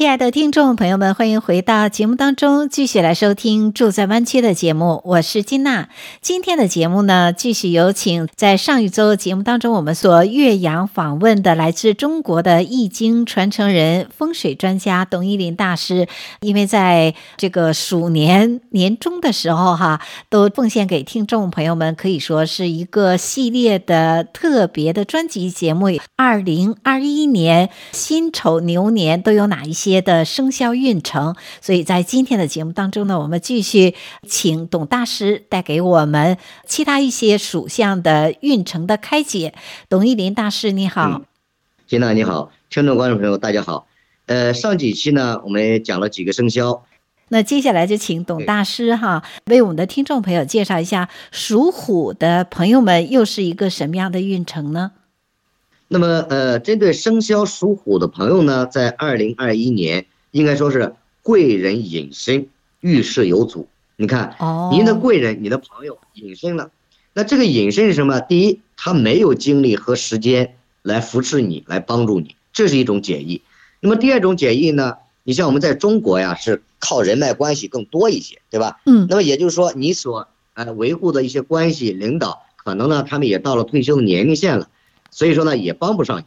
亲爱的听众朋友们，欢迎回到节目当中，继续来收听《住在湾区》的节目。我是金娜。今天的节目呢，继续有请在上一周节目当中我们所岳阳访问的来自中国的易经传承人、风水专家董一林大师。因为在这个鼠年年终的时候，哈，都奉献给听众朋友们，可以说是一个系列的特别的专辑节目。二零二一年辛丑牛年都有哪一些？些的生肖运程，所以在今天的节目当中呢，我们继续请董大师带给我们其他一些属相的运程的开解。董一林大师，你好。金娜你好，听众观众朋友大家好。呃，上几期呢，我们讲了几个生肖，那接下来就请董大师哈，为我们的听众朋友介绍一下属虎的朋友们又是一个什么样的运程呢？那么，呃，针对生肖属虎的朋友呢，在二零二一年应该说是贵人隐身，遇事有阻。你看，您的贵人，你的朋友隐身了，那这个隐身是什么？第一，他没有精力和时间来扶持你，来帮助你，这是一种解义。那么第二种解义呢？你像我们在中国呀，是靠人脉关系更多一些，对吧？嗯。那么也就是说，你所呃维护的一些关系领导，可能呢，他们也到了退休的年龄线了。所以说呢，也帮不上你。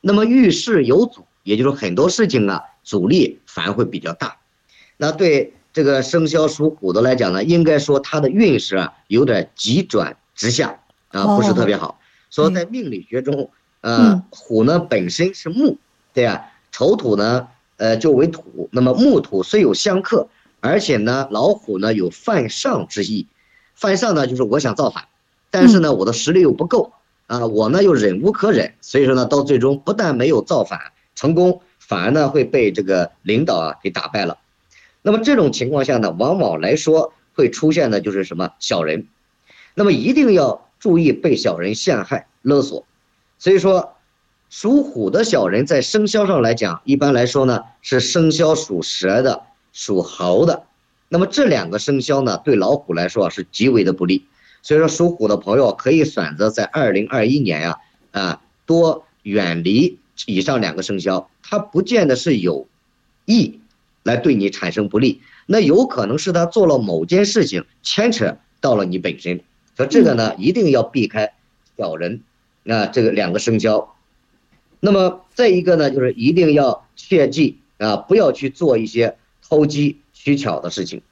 那么遇事有阻，也就是说很多事情啊，阻力反而会比较大。那对这个生肖属虎的来讲呢，应该说他的运势啊，有点急转直下啊，不是特别好。说在命理学中，呃，虎呢本身是木，对啊，丑土呢，呃，就为土。那么木土虽有相克，而且呢，老虎呢有犯上之意。犯上呢，就是我想造反，但是呢，我的实力又不够。啊，我呢又忍无可忍，所以说呢，到最终不但没有造反成功，反而呢会被这个领导啊给打败了。那么这种情况下呢，往往来说会出现的就是什么小人，那么一定要注意被小人陷害勒索。所以说，属虎的小人在生肖上来讲，一般来说呢是生肖属蛇的、属猴的。那么这两个生肖呢，对老虎来说啊是极为的不利。所以说，属虎的朋友可以选择在二零二一年呀，啊，多远离以上两个生肖。它不见得是有意来对你产生不利，那有可能是他做了某件事情牵扯到了你本身。所以这个呢，一定要避开小人那，这个两个生肖。那么再一个呢，就是一定要切记啊，不要去做一些投机取巧的事情。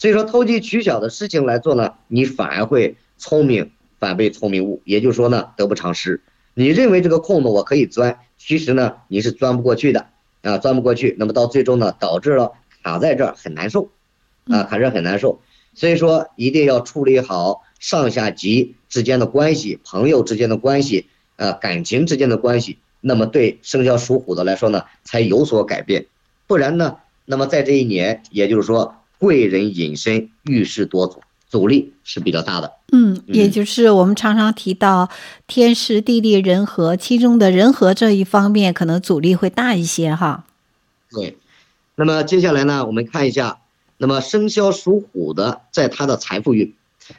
所以说，投机取巧的事情来做呢，你反而会聪明反被聪明误，也就是说呢，得不偿失。你认为这个空子我可以钻，其实呢，你是钻不过去的啊，钻不过去。那么到最终呢，导致了卡在这儿很难受，啊，卡着很难受。所以说，一定要处理好上下级之间的关系，朋友之间的关系，啊，感情之间的关系。那么对生肖属虎的来说呢，才有所改变。不然呢，那么在这一年，也就是说。贵人隐身，遇事多阻，阻力是比较大的。嗯，也就是我们常常提到天时地利人和，其中的人和这一方面可能阻力会大一些哈。对，那么接下来呢，我们看一下，那么生肖属虎的，在他的财富运，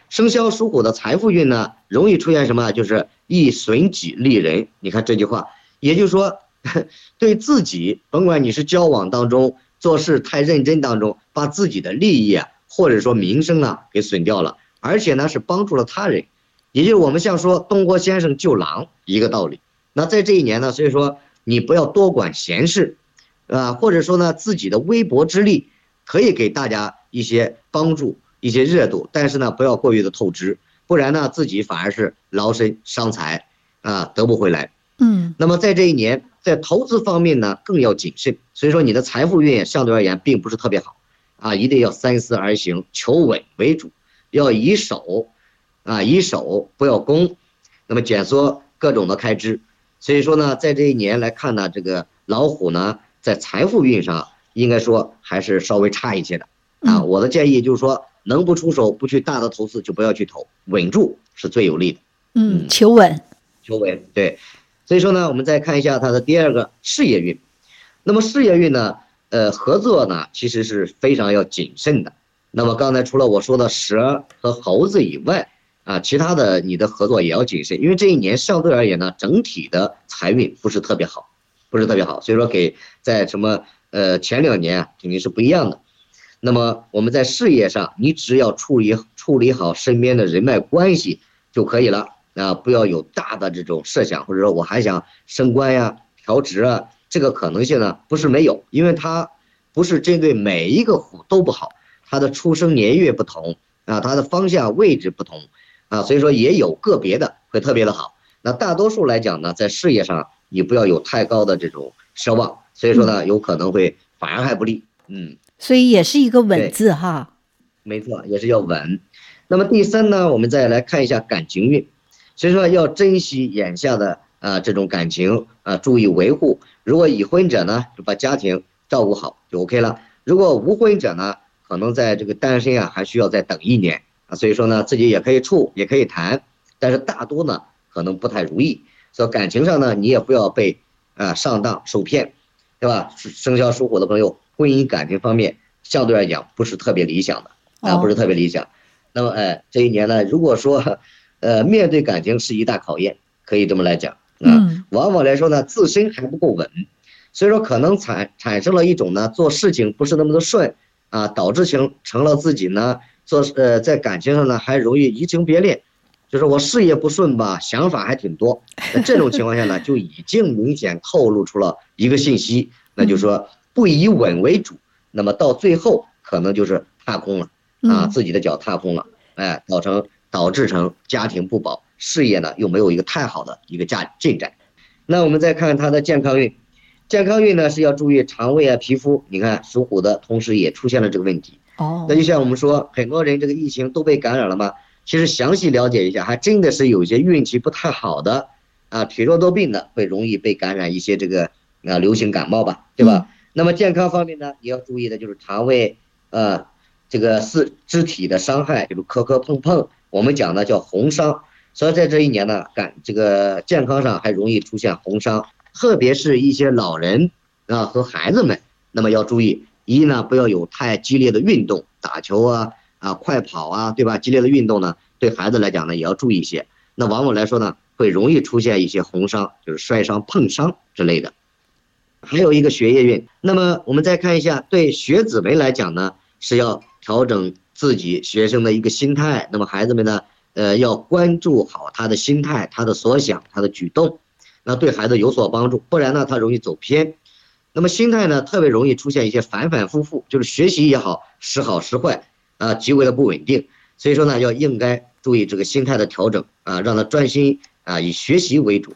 生肖属虎的财富运呢，容易出现什么？就是易损己利人。你看这句话，也就是说，对自己，甭管你是交往当中。做事太认真当中，把自己的利益啊，或者说名声啊，给损掉了，而且呢是帮助了他人，也就是我们像说东郭先生救狼一个道理。那在这一年呢，所以说你不要多管闲事，啊，或者说呢自己的微薄之力可以给大家一些帮助、一些热度，但是呢不要过于的透支，不然呢自己反而是劳身伤财啊，得不回来。嗯，那么在这一年。在投资方面呢，更要谨慎，所以说你的财富运相对而言并不是特别好，啊，一定要三思而行，求稳为主，要以守，啊，以守不要攻，那么减缩各种的开支，所以说呢，在这一年来看呢，这个老虎呢，在财富运上应该说还是稍微差一些的，啊，我的建议就是说，能不出手不去大的投资就不要去投，稳住是最有利的。嗯，求稳，求稳，对。所以说呢，我们再看一下他的第二个事业运。那么事业运呢，呃，合作呢其实是非常要谨慎的。那么刚才除了我说的蛇和猴子以外，啊，其他的你的合作也要谨慎，因为这一年相对而言呢，整体的财运不是特别好，不是特别好。所以说给在什么呃前两年啊肯定是不一样的。那么我们在事业上，你只要处理处理好身边的人脉关系就可以了啊，不要有大的这种设想，或者说我还想升官呀、调职啊，这个可能性呢不是没有，因为它不是针对每一个虎都不好，它的出生年月不同啊，它的方向位置不同啊，所以说也有个别的会特别的好。那大多数来讲呢，在事业上你不要有太高的这种奢望，所以说呢，有可能会反而还不利，嗯。所以也是一个稳字哈，没错，也是要稳。那么第三呢，我们再来看一下感情运，所以说要珍惜眼下的啊这种感情啊，注意维护。如果已婚者呢，就把家庭照顾好就 OK 了。如果无婚者呢，可能在这个单身啊，还需要再等一年啊。所以说呢，自己也可以处，也可以谈，但是大多呢可能不太如意。所以感情上呢，你也不要被啊上当受骗，对吧？生肖属虎的朋友。婚姻感情方面相对来讲不是特别理想的啊，不是特别理想。那么哎，这一年呢，如果说呃面对感情是一大考验，可以这么来讲啊。往往来说呢，自身还不够稳，所以说可能产产生了一种呢做事情不是那么的顺啊，导致成成了自己呢做呃在感情上呢还容易移情别恋，就是我事业不顺吧，想法还挺多。那这种情况下呢，就已经明显透露出了一个信息，那就是说。不以稳为主，那么到最后可能就是踏空了啊，自己的脚踏空了，哎，造成导致成家庭不保，事业呢又没有一个太好的一个价进展。那我们再看看他的健康运，健康运呢是要注意肠胃啊、皮肤。你看属虎的同时也出现了这个问题。哦，那就像我们说，很多人这个疫情都被感染了吗？其实详细了解一下，还真的是有些运气不太好的啊，体弱多病的会容易被感染一些这个啊流行感冒吧，对吧？那么健康方面呢，也要注意的就是肠胃，呃，这个四肢体的伤害，比如磕磕碰碰，我们讲的叫红伤。所以在这一年呢，感这个健康上还容易出现红伤，特别是一些老人啊和孩子们，那么要注意，一呢不要有太激烈的运动，打球啊啊快跑啊，对吧？激烈的运动呢，对孩子来讲呢也要注意一些。那往往来说呢，会容易出现一些红伤，就是摔伤、碰伤之类的。还有一个学业运，那么我们再看一下，对学子们来讲呢，是要调整自己学生的一个心态。那么孩子们呢，呃，要关注好他的心态、他的所想、他的举动，那对孩子有所帮助。不然呢，他容易走偏。那么心态呢，特别容易出现一些反反复复，就是学习也好，时好时坏，啊，极为的不稳定。所以说呢，要应该注意这个心态的调整啊，让他专心啊，以学习为主。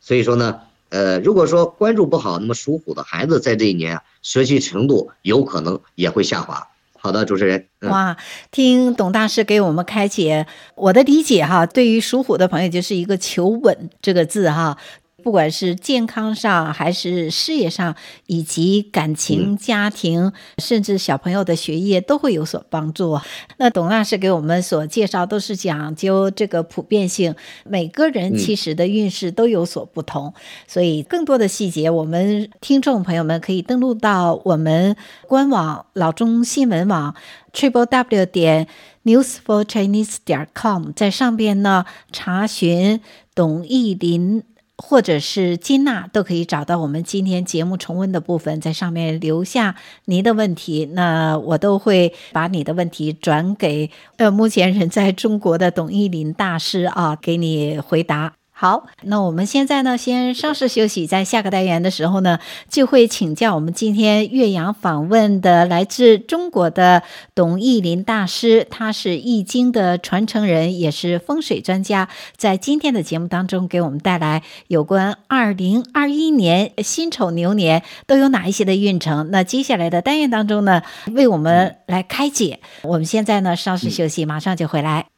所以说呢。呃，如果说关注不好，那么属虎的孩子在这一年啊，学习程度有可能也会下滑。好的，主持人。哇，听董大师给我们开解，我的理解哈，对于属虎的朋友就是一个求稳这个字哈。不管是健康上，还是事业上，以及感情、家庭，嗯、甚至小朋友的学业，都会有所帮助。那董老师给我们所介绍，都是讲究这个普遍性，每个人其实的运势都有所不同。嗯、所以，更多的细节，我们听众朋友们可以登录到我们官网老中新闻网 triple w 点 newsforchinese 点 com，在上边呢查询董奕霖。或者是金娜都可以找到我们今天节目重温的部分，在上面留下您的问题，那我都会把你的问题转给呃目前人在中国的董一林大师啊，给你回答。好，那我们现在呢，先稍事休息，在下个单元的时候呢，就会请教我们今天岳阳访问的来自中国的董奕林大师，他是易经的传承人，也是风水专家，在今天的节目当中给我们带来有关二零二一年辛丑牛年都有哪一些的运程。那接下来的单元当中呢，为我们来开解。我们现在呢，稍事休息，马上就回来。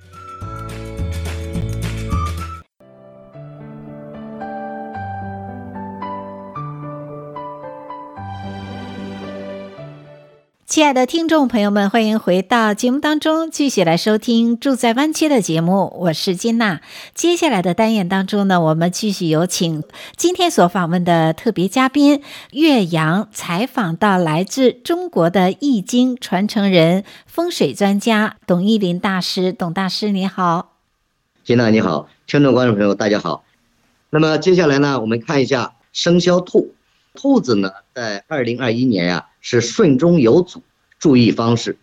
亲爱的听众朋友们，欢迎回到节目当中，继续来收听《住在湾区》的节目。我是金娜。接下来的单元当中呢，我们继续有请今天所访问的特别嘉宾岳阳，采访到来自中国的易经传承人、风水专家董一林大师。董大师，你好。金娜你好，听众观众朋友大家好。那么接下来呢，我们看一下生肖兔。兔子呢，在二零二一年呀、是顺中有阻，注意方式。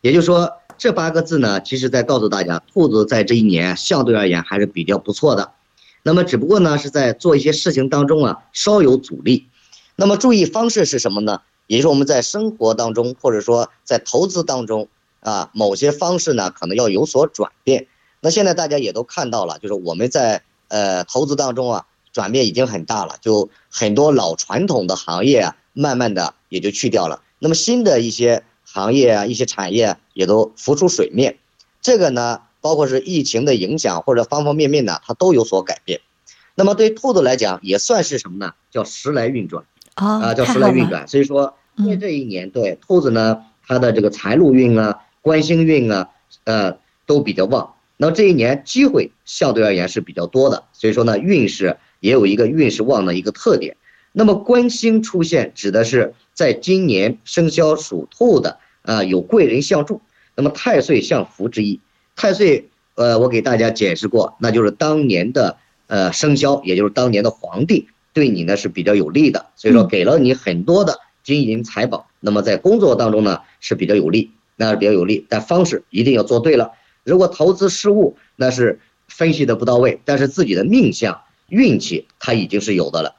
也就是说，这八个字呢，其实在告诉大家，兔子在这一年相对而言还是比较不错的。那么，只不过呢，是在做一些事情当中啊，稍有阻力。那么，注意方式是什么呢？也就是我们在生活当中，或者说在投资当中啊，某些方式呢，可能要有所转变。那现在大家也都看到了，就是我们在呃投资当中啊。转变已经很大了，就很多老传统的行业啊，慢慢的也就去掉了。那么新的一些行业啊，一些产业也都浮出水面。这个呢，包括是疫情的影响或者方方面面呢，它都有所改变。那么对兔子来讲，也算是什么呢？叫时来运转啊，叫时来运转。所以说，在这一年，对兔子呢，它的这个财路运啊、官星运啊，呃，都比较旺。那么这一年机会相对而言是比较多的，所以说呢，运势。也有一个运势旺的一个特点，那么官星出现指的是在今年生肖属兔的啊有贵人相助，那么太岁相扶之意。太岁呃我给大家解释过，那就是当年的呃生肖，也就是当年的皇帝对你呢是比较有利的，所以说给了你很多的金银财宝，那么在工作当中呢是比较有利，那是比较有利，但方式一定要做对了。如果投资失误，那是分析的不到位，但是自己的命相。运气它已经是有的了，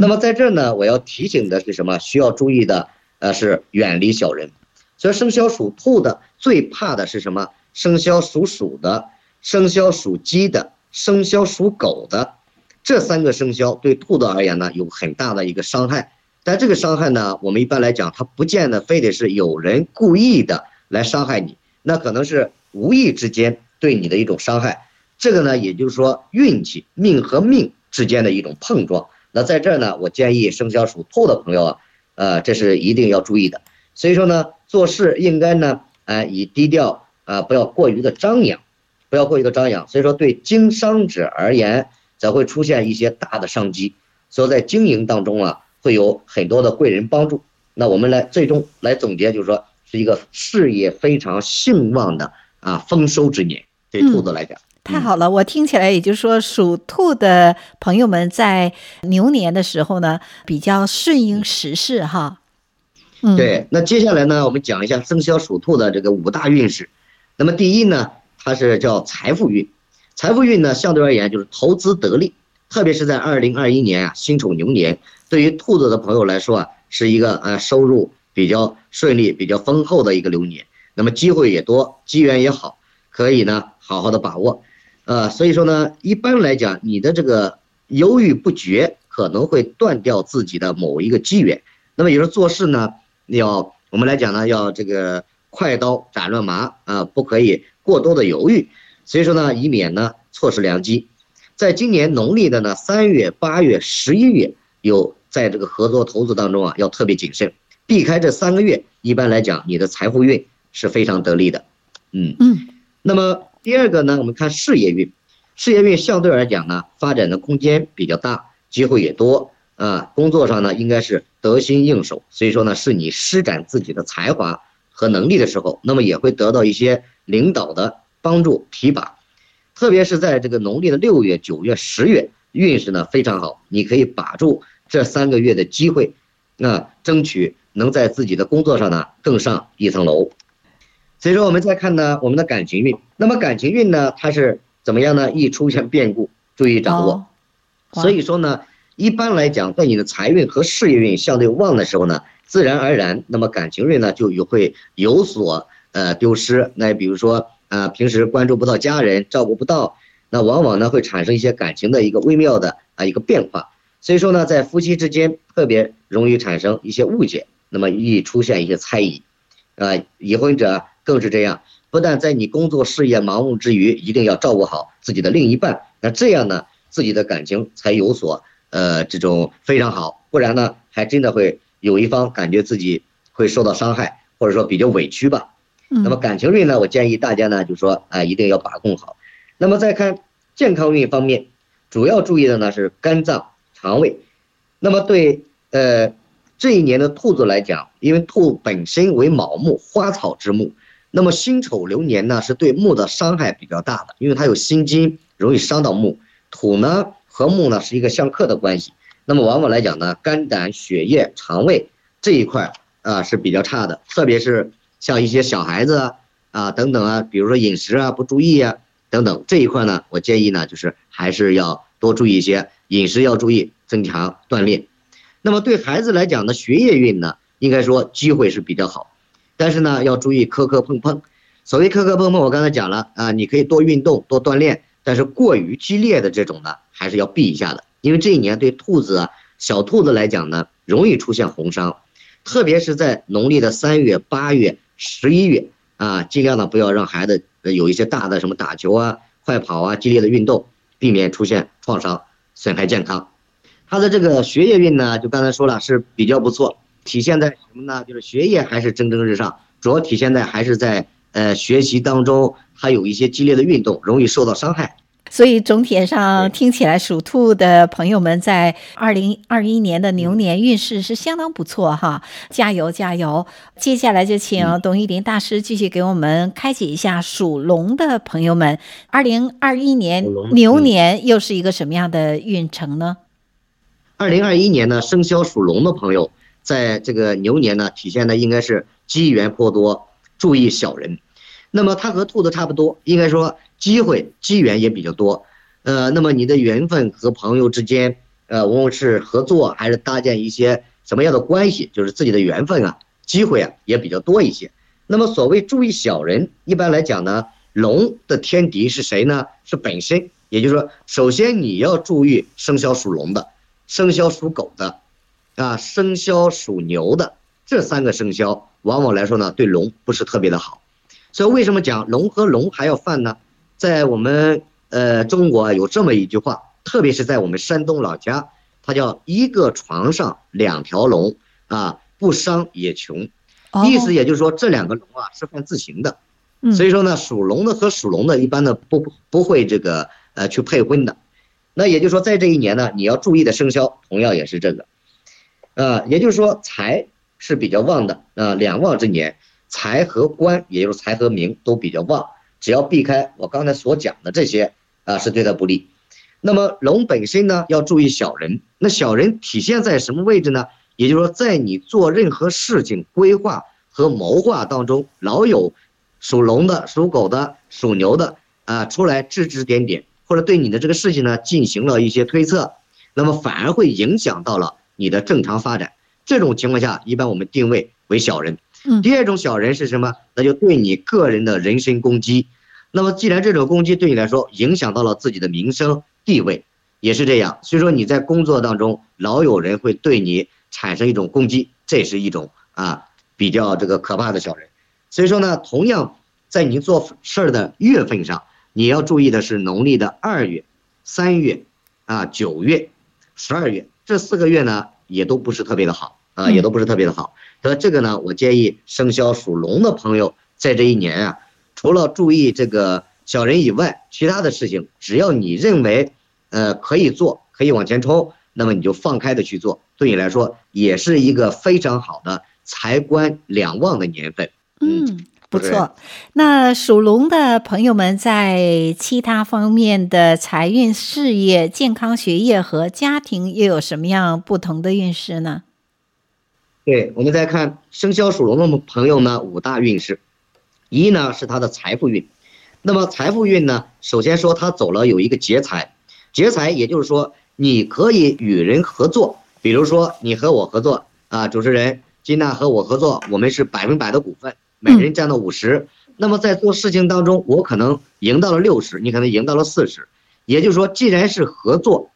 那么在这儿呢，我要提醒的是什么？需要注意的，呃，是远离小人。所以生肖属兔的最怕的是什么？生肖属鼠的、生肖属鸡的、生肖属狗的，这三个生肖对兔子而言呢，有很大的一个伤害。但这个伤害呢，我们一般来讲，它不见得非得是有人故意的来伤害你，那可能是无意之间对你的一种伤害。这个呢，也就是说运气命和命之间的一种碰撞。那在这儿呢，我建议生肖属兔的朋友啊，呃，这是一定要注意的。所以说呢，做事应该呢，呃，以低调啊，不要过于的张扬，不要过于的张扬。所以说，对经商者而言，则会出现一些大的商机。所以在经营当中啊，会有很多的贵人帮助。那我们来最终来总结，就是说是一个事业非常兴旺的啊丰收之年，对兔子来讲。嗯太好了，我听起来也就是说，属兔的朋友们在牛年的时候呢，比较顺应时势哈。嗯，对。那接下来呢，我们讲一下生肖属兔的这个五大运势。那么第一呢，它是叫财富运。财富运呢，相对而言就是投资得利，特别是在二零二一年啊，辛丑牛年，对于兔子的朋友来说啊，是一个呃收入比较顺利、比较丰厚的一个流年。那么机会也多，机缘也好，可以呢好好的把握。呃，所以说呢，一般来讲，你的这个犹豫不决可能会断掉自己的某一个机缘。那么有时候做事呢，要我们来讲呢，要这个快刀斩乱麻啊，不可以过多的犹豫。所以说呢，以免呢错失良机。在今年农历的呢三月、八月、十一月，有在这个合作投资当中啊，要特别谨慎，避开这三个月。一般来讲，你的财富运是非常得力的。嗯嗯，那么。第二个呢，我们看事业运，事业运相对来讲呢，发展的空间比较大，机会也多啊。工作上呢，应该是得心应手，所以说呢，是你施展自己的才华和能力的时候，那么也会得到一些领导的帮助提拔。特别是在这个农历的六月、九月、十月，运势呢非常好，你可以把住这三个月的机会，那争取能在自己的工作上呢更上一层楼。所以说，我们再看呢，我们的感情运。那么感情运呢，它是怎么样呢？易出现变故，注意掌握。所以说呢，一般来讲，在你的财运和事业运相对旺的时候呢，自然而然，那么感情运呢就有会有所呃丢失。那比如说啊，平时关注不到家人，照顾不到，那往往呢会产生一些感情的一个微妙的啊一个变化。所以说呢，在夫妻之间特别容易产生一些误解，那么易出现一些猜疑，啊，已婚者更是这样，不但在你工作事业忙碌之余，一定要照顾好自己的另一半，那这样呢，自己的感情才有所呃这种非常好，不然呢，还真的会有一方感觉自己会受到伤害，或者说比较委屈吧。那么感情运呢，我建议大家呢，就说啊，一定要把控好。那么再看健康运方面，主要注意的呢是肝脏。肠胃，那么对呃这一年的兔子来讲，因为兔本身为卯木花草之木，那么辛丑流年呢是对木的伤害比较大的，因为它有辛金，容易伤到木。土呢和木呢是一个相克的关系，那么往往来讲呢，肝胆血液肠胃这一块啊是比较差的，特别是像一些小孩子啊啊等等啊，比如说饮食啊不注意啊等等这一块呢，我建议呢就是还是要多注意一些。饮食要注意，增强锻炼。那么对孩子来讲呢，学业运呢，应该说机会是比较好，但是呢，要注意磕磕碰碰。所谓磕磕碰碰，我刚才讲了啊，你可以多运动，多锻炼，但是过于激烈的这种呢，还是要避一下的。因为这一年对兔子啊，小兔子来讲呢，容易出现红伤，特别是在农历的三月、八月、十一月啊，尽量呢不要让孩子有一些大的什么打球啊、快跑啊、激烈的运动，避免出现创伤。损害健康，他的这个学业运呢，就刚才说了是比较不错，体现在什么呢？就是学业还是蒸蒸日上，主要体现在还是在呃学习当中，还有一些激烈的运动，容易受到伤害。所以总体上听起来，属兔的朋友们在二零二一年的牛年运势是相当不错哈，加油加油！接下来就请董玉林大师继续给我们开解一下属龙的朋友们，二零二一年牛年又是一个什么样的运程呢？二零二一年呢，生肖属龙的朋友在这个牛年呢，体现的应该是机缘颇多，注意小人。那么它和兔子差不多，应该说。机会机缘也比较多，呃，那么你的缘分和朋友之间，呃，无论是合作还是搭建一些什么样的关系，就是自己的缘分啊，机会啊也比较多一些。那么所谓注意小人，一般来讲呢，龙的天敌是谁呢？是本身，也就是说，首先你要注意生肖属龙的、生肖属狗的，啊，生肖属牛的这三个生肖，往往来说呢，对龙不是特别的好。所以为什么讲龙和龙还要犯呢？在我们呃中国有这么一句话，特别是在我们山东老家，它叫一个床上两条龙啊，不伤也穷。意思也就是说，这两个龙啊是犯字形的，所以说呢，属龙的和属龙的一般呢不不会这个呃去配婚的。那也就是说，在这一年呢，你要注意的生肖同样也是这个，呃，也就是说财是比较旺的啊，两旺之年，财和官，也就是财和名都比较旺。只要避开我刚才所讲的这些啊，是对他不利。那么龙本身呢，要注意小人。那小人体现在什么位置呢？也就是说，在你做任何事情规划和谋划当中，老有属龙的、属狗的、属牛的啊出来指指点点，或者对你的这个事情呢进行了一些推测，那么反而会影响到了你的正常发展。这种情况下，一般我们定位为小人。第二种小人是什么？那就对你个人的人身攻击。那么既然这种攻击对你来说影响到了自己的名声地位，也是这样。所以说你在工作当中老有人会对你产生一种攻击，这是一种啊比较这个可怕的小人。所以说呢，同样在你做事儿的月份上，你要注意的是农历的二月、三月、啊九月、十二月这四个月呢，也都不是特别的好啊，也都不是特别的好。那这个呢，我建议生肖属龙的朋友在这一年啊，除了注意这个小人以外，其他的事情只要你认为，呃，可以做，可以往前冲，那么你就放开的去做，对你来说也是一个非常好的财官两旺的年份。嗯，不错。那属龙的朋友们在其他方面的财运、事业、健康、学业和家庭又有什么样不同的运势呢？对，我们再看生肖属龙的朋友呢，五大运势，一呢是他的财富运，那么财富运呢，首先说他走了有一个劫财，劫财也就是说你可以与人合作，比如说你和我合作啊，主持人金娜和我合作，我们是百分百的股份，每人占到五十，那么在做事情当中，我可能赢到了六十，你可能赢到了四十，也就是说，既然是合作，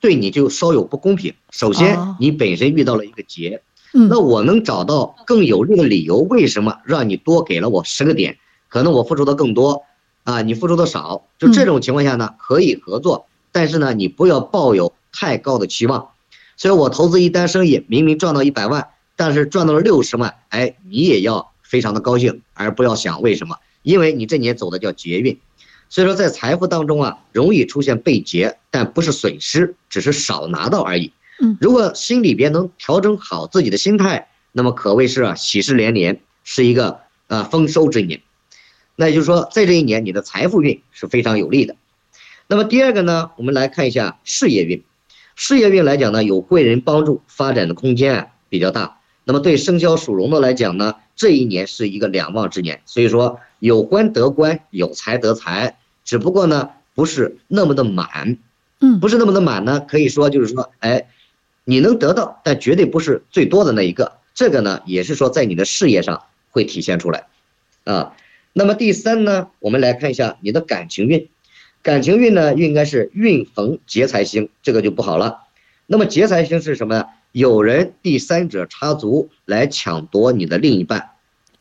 对你就稍有不公平。首先，你本身遇到了一个劫，那我能找到更有利的理由，为什么让你多给了我十个点？可能我付出的更多，啊，你付出的少，就这种情况下呢，可以合作，但是呢，你不要抱有太高的期望。所以我投资一单生意，明明赚到一百万，但是赚到了六十万，哎，你也要非常的高兴，而不要想为什么，因为你这年走的叫劫运，所以说在财富当中啊，容易出现被劫，但不是损失，只是少拿到而已。嗯，如果心里边能调整好自己的心态，那么可谓是啊喜事连连，是一个呃丰收之年。那也就是说，在这一年你的财富运是非常有利的。那么第二个呢，我们来看一下事业运。事业运来讲呢，有贵人帮助，发展的空间啊比较大。那么对生肖属龙的来讲呢，这一年是一个两旺之年，所以说有官得官，有财得财，只不过呢不是那么的满，嗯，不是那么的满呢，可以说就是说，哎，你能得到，但绝对不是最多的那一个。这个呢也是说在你的事业上会体现出来，啊，那么第三呢，我们来看一下你的感情运。感情运呢，应该是运逢劫财星，这个就不好了。那么劫财星是什么呢？有人第三者插足来抢夺你的另一半，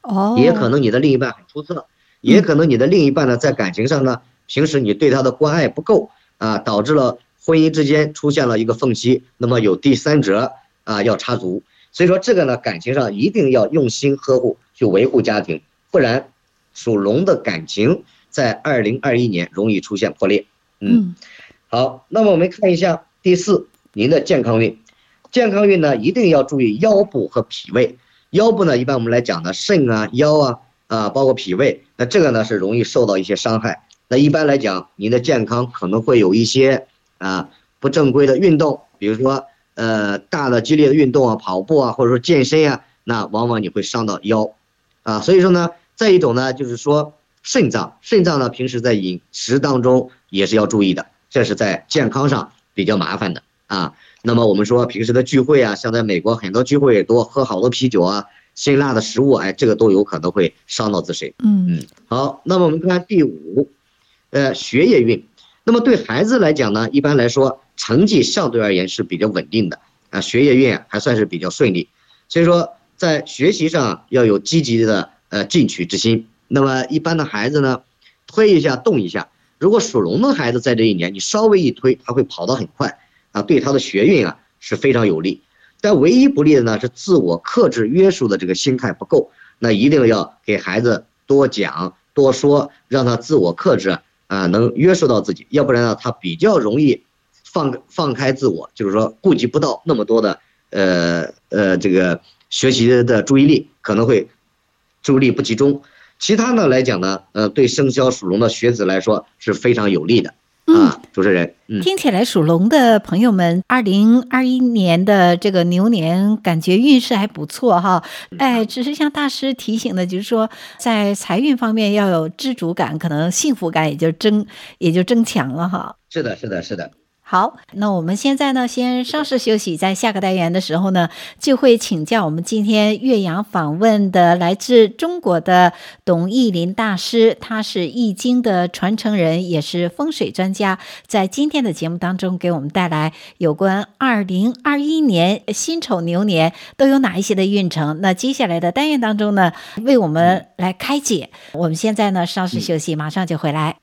哦，也可能你的另一半很出色，也可能你的另一半呢，在感情上呢，平时你对他的关爱不够啊，导致了婚姻之间出现了一个缝隙，那么有第三者啊要插足，所以说这个呢，感情上一定要用心呵护去维护家庭，不然属龙的感情。在二零二一年容易出现破裂，嗯，好，那么我们看一下第四，您的健康运，健康运呢一定要注意腰部和脾胃，腰部呢一般我们来讲呢肾啊腰啊啊包括脾胃，那这个呢是容易受到一些伤害，那一般来讲您的健康可能会有一些啊不正规的运动，比如说呃大的激烈的运动啊跑步啊或者说健身啊，那往往你会伤到腰，啊所以说呢再一种呢就是说。肾脏，肾脏呢，平时在饮食当中也是要注意的，这是在健康上比较麻烦的。啊。那么我们说平时的聚会啊，像在美国很多聚会也多，喝好多啤酒啊，辛辣的食物，哎，这个都有可能会伤到自身。嗯嗯。好，那么我们看第五，呃，学业运。那么对孩子来讲呢，一般来说成绩相对而言是比较稳定的啊，学业运还算是比较顺利，所以说在学习上要有积极的呃进取之心。那么一般的孩子呢，推一下动一下。如果属龙的孩子在这一年，你稍微一推，他会跑得很快啊，对他的学运啊是非常有利。但唯一不利的呢是自我克制约束的这个心态不够。那一定要给孩子多讲多说，让他自我克制啊，能约束到自己。要不然呢，他比较容易放放开自我，就是说顾及不到那么多的呃呃这个学习的注意力，可能会注意力不集中。其他呢来讲呢，呃，对生肖属龙的学子来说是非常有利的啊。主持人，嗯，听起来属龙的朋友们，二零二一年的这个牛年感觉运势还不错哈。哎，只是像大师提醒的，就是说在财运方面要有知足感，可能幸福感也就增也就增强了哈。是的，是的，是的。好，那我们现在呢，先稍事休息，在下个单元的时候呢，就会请教我们今天岳阳访问的来自中国的董奕林大师，他是易经的传承人，也是风水专家，在今天的节目当中给我们带来有关二零二一年辛丑牛年都有哪一些的运程。那接下来的单元当中呢，为我们来开解。我们现在呢，稍事休息，马上就回来。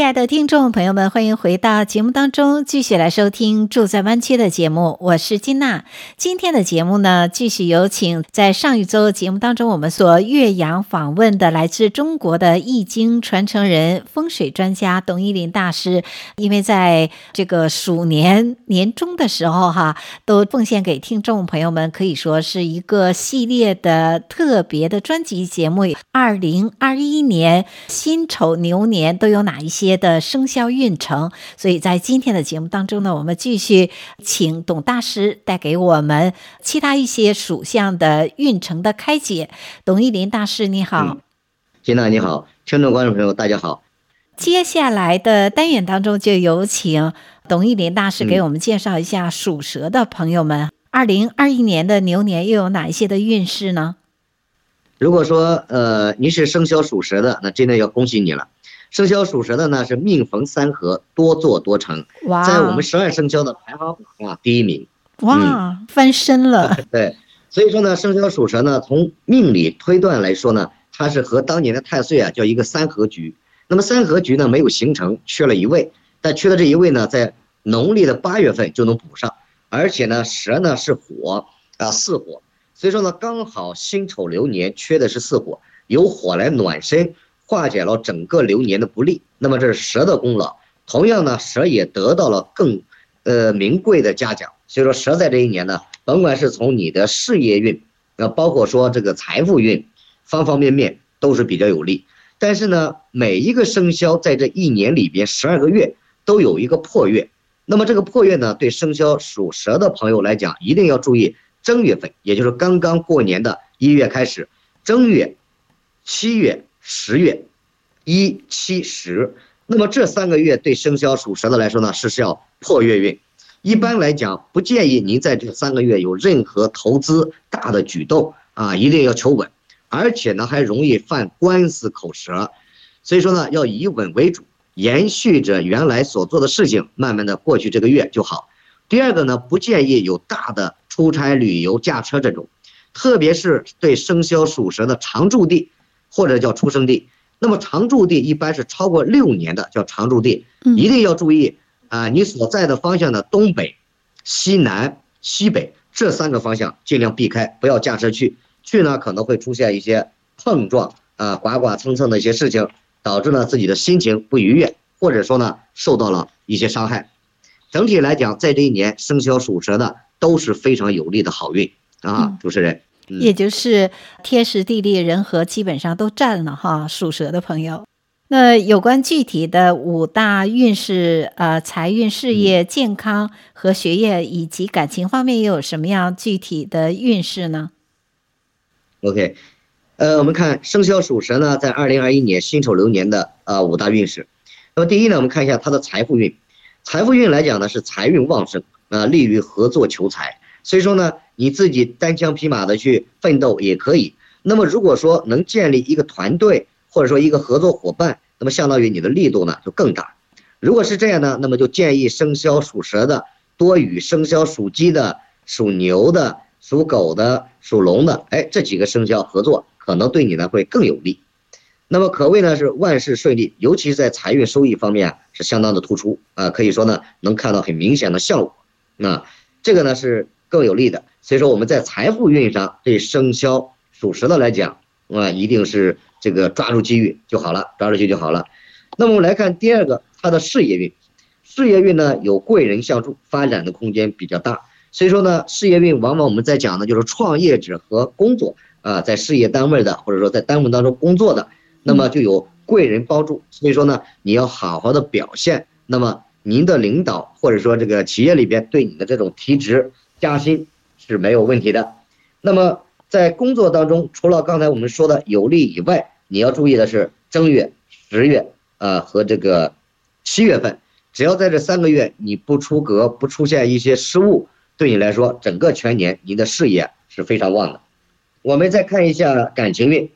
亲爱的听众朋友们，欢迎回到节目当中，继续来收听《住在湾区》的节目。我是金娜。今天的节目呢，继续有请在上一周节目当中我们所岳阳访问的来自中国的易经传承人、风水专家董一林大师。因为在这个鼠年年终的时候，哈，都奉献给听众朋友们，可以说是一个系列的特别的专辑节目。二零二一年辛丑牛年都有哪一些？些的生肖运程，所以在今天的节目当中呢，我们继续请董大师带给我们其他一些属相的运程的开解。董一林大师，你好。金娜，你好，听众观众朋友，大家好。接下来的单元当中，就有请董一林大师给我们介绍一下属蛇的朋友们，二零二一年的牛年又有哪一些的运势呢？如果说呃，您是生肖属蛇的，那真的要恭喜你了。生肖属蛇的呢，是命逢三合，多做多成，在我们十二生肖的排行榜啊第一名。哇，嗯、翻身了。对，所以说呢，生肖属蛇呢，从命理推断来说呢，它是和当年的太岁啊叫一个三合局。那么三合局呢没有形成，缺了一位，但缺的这一位呢，在农历的八月份就能补上，而且呢，蛇呢是火啊巳火，所以说呢，刚好辛丑流年缺的是巳火，由火来暖身。化解了整个流年的不利，那么这是蛇的功劳。同样呢，蛇也得到了更，呃名贵的嘉奖。所以说，蛇在这一年呢，甭管是从你的事业运，呃，包括说这个财富运，方方面面都是比较有利。但是呢，每一个生肖在这一年里边十二个月都有一个破月，那么这个破月呢，对生肖属蛇的朋友来讲，一定要注意正月份，也就是刚刚过年的一月开始，正月、七月。十月，一七十，那么这三个月对生肖属蛇的来说呢，是需要破月运。一般来讲，不建议您在这三个月有任何投资大的举动啊，一定要求稳，而且呢还容易犯官司口舌，所以说呢要以稳为主，延续着原来所做的事情，慢慢的过去这个月就好。第二个呢，不建议有大的出差、旅游、驾车这种，特别是对生肖属蛇的常住地。或者叫出生地，那么常住地一般是超过六年的叫常住地，一定要注意啊！你所在的方向的东北、西南、西北这三个方向尽量避开，不要驾车去，去呢可能会出现一些碰撞啊、刮刮蹭蹭的一些事情，导致呢自己的心情不愉悦，或者说呢受到了一些伤害。整体来讲，在这一年生肖属蛇的都是非常有利的好运啊，主持人。也就是天时地利人和基本上都占了哈，属蛇的朋友。那有关具体的五大运势，呃，财运、事业、健康和学业以及感情方面，又有什么样具体的运势呢？OK，呃，我们看生肖属蛇呢，在二零二一年辛丑流年的呃五大运势。那么第一呢，我们看一下他的财富运。财富运来讲呢，是财运旺盛，啊、呃，利于合作求财。所以说呢，你自己单枪匹马的去奋斗也可以。那么如果说能建立一个团队，或者说一个合作伙伴，那么相当于你的力度呢就更大。如果是这样呢，那么就建议生肖属蛇的多与生肖属鸡的、属牛的、属狗的、属龙的，哎，这几个生肖合作，可能对你呢会更有利。那么可谓呢是万事顺利，尤其是在财运收益方面是相当的突出啊，可以说呢能看到很明显的效果。那这个呢是。更有利的，所以说我们在财富运上对生肖属蛇的来讲，啊，一定是这个抓住机遇就好了，抓住机遇就好了。那么我们来看第二个，他的事业运，事业运呢有贵人相助，发展的空间比较大。所以说呢，事业运往往我们在讲的就是创业者和工作啊，在事业单位的或者说在单位当中工作的，那么就有贵人帮助。所以说呢，你要好好的表现，那么您的领导或者说这个企业里边对你的这种提职。加薪是没有问题的。那么在工作当中，除了刚才我们说的有利以外，你要注意的是正月、十月啊和这个七月份，只要在这三个月你不出格，不出现一些失误，对你来说整个全年你的事业是非常旺的。我们再看一下感情运，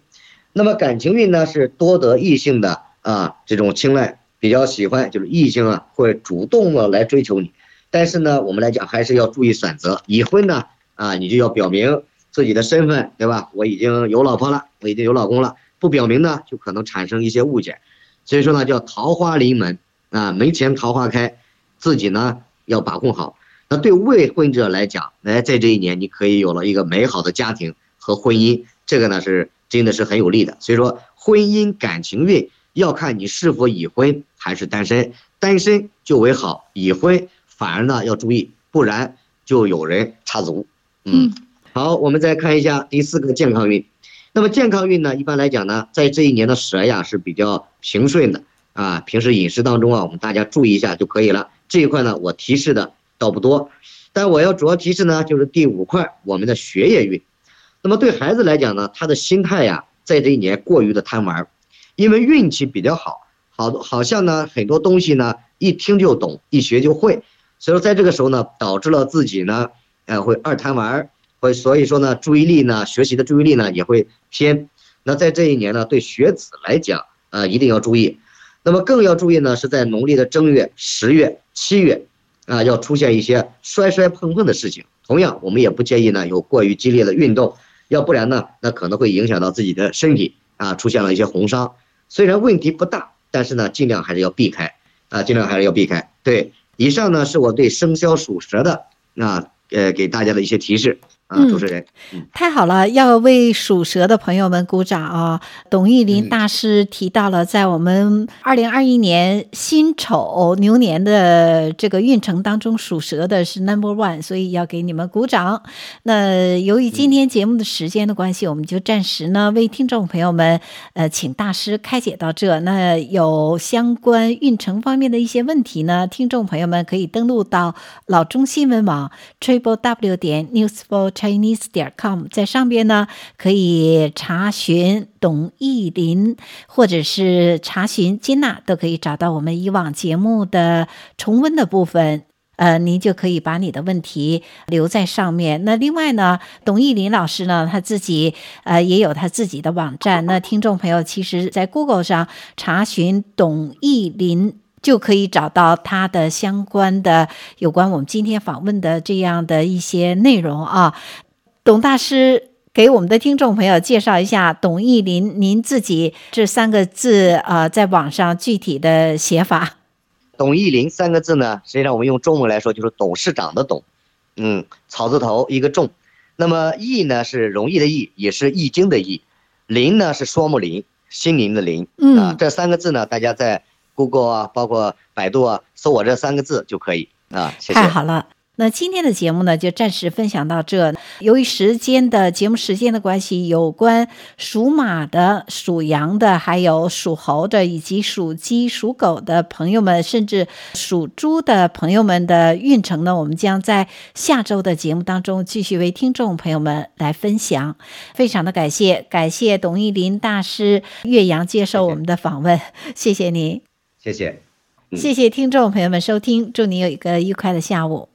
那么感情运呢是多得异性的啊这种青睐，比较喜欢就是异性啊会主动的来追求你。但是呢，我们来讲还是要注意选择。已婚呢，啊，你就要表明自己的身份，对吧？我已经有老婆了，我已经有老公了。不表明呢，就可能产生一些误解。所以说呢，叫桃花临门啊，门前桃花开，自己呢要把控好。那对未婚者来讲，哎在这一年你可以有了一个美好的家庭和婚姻，这个呢是真的是很有利的。所以说，婚姻感情运要看你是否已婚还是单身，单身就为好，已婚反而呢要注意，不然就有人插足。嗯，好，我们再看一下第四个健康运。那么健康运呢，一般来讲呢，在这一年的蛇呀是比较平顺的啊。平时饮食当中啊，我们大家注意一下就可以了。这一块呢，我提示的倒不多，但我要主要提示呢，就是第五块我们的学业运。那么对孩子来讲呢，他的心态呀，在这一年过于的贪玩，因为运气比较好，好好像呢很多东西呢一听就懂，一学就会，所以说在这个时候呢，导致了自己呢，呃会二贪玩。会所以说呢，注意力呢，学习的注意力呢也会偏。那在这一年呢，对学子来讲，啊，一定要注意。那么更要注意呢，是在农历的正月、十月、七月，啊，要出现一些摔摔碰碰的事情。同样，我们也不建议呢有过于激烈的运动，要不然呢，那可能会影响到自己的身体，啊，出现了一些红伤。虽然问题不大，但是呢，尽量还是要避开，啊，尽量还是要避开。对，以上呢是我对生肖属蛇的，那，呃，给大家的一些提示。嗯，主持人，太好了，要为属蛇的朋友们鼓掌啊！董玉林大师提到了，在我们二零二一年辛丑牛年的这个运程当中，属蛇的是 number one，所以要给你们鼓掌。那由于今天节目的时间的关系，我们就暂时呢为听众朋友们呃请大师开解到这。那有相关运程方面的一些问题呢，听众朋友们可以登录到老中新闻网 triple w 点 newsfor Chinese 点 com，在上边呢可以查询董意林，或者是查询金娜，都可以找到我们以往节目的重温的部分。呃，您就可以把你的问题留在上面。那另外呢，董意林老师呢，他自己呃也有他自己的网站。那听众朋友，其实在 Google 上查询董意林。就可以找到它的相关的有关我们今天访问的这样的一些内容啊。董大师给我们的听众朋友介绍一下董意林，您自己这三个字啊，在网上具体的写法。董意林三个字呢，实际上我们用中文来说就是董事长的董，嗯，草字头一个重。那么易呢是容易的易，也是易经的易。林呢是双木林，心灵的林。嗯，啊，这三个字呢，大家在。Google 啊，包括百度啊，搜我这三个字就可以啊。谢谢。太好了。那今天的节目呢，就暂时分享到这。由于时间的节目时间的关系，有关属马的、属羊的，还有属猴的，以及属鸡、属狗的朋友们，甚至属猪的朋友们的运程呢，我们将在下周的节目当中继续为听众朋友们来分享。非常的感谢，感谢董玉林大师岳阳接受我们的访问，谢谢您。谢谢，谢谢听众朋友们收听，祝你有一个愉快的下午。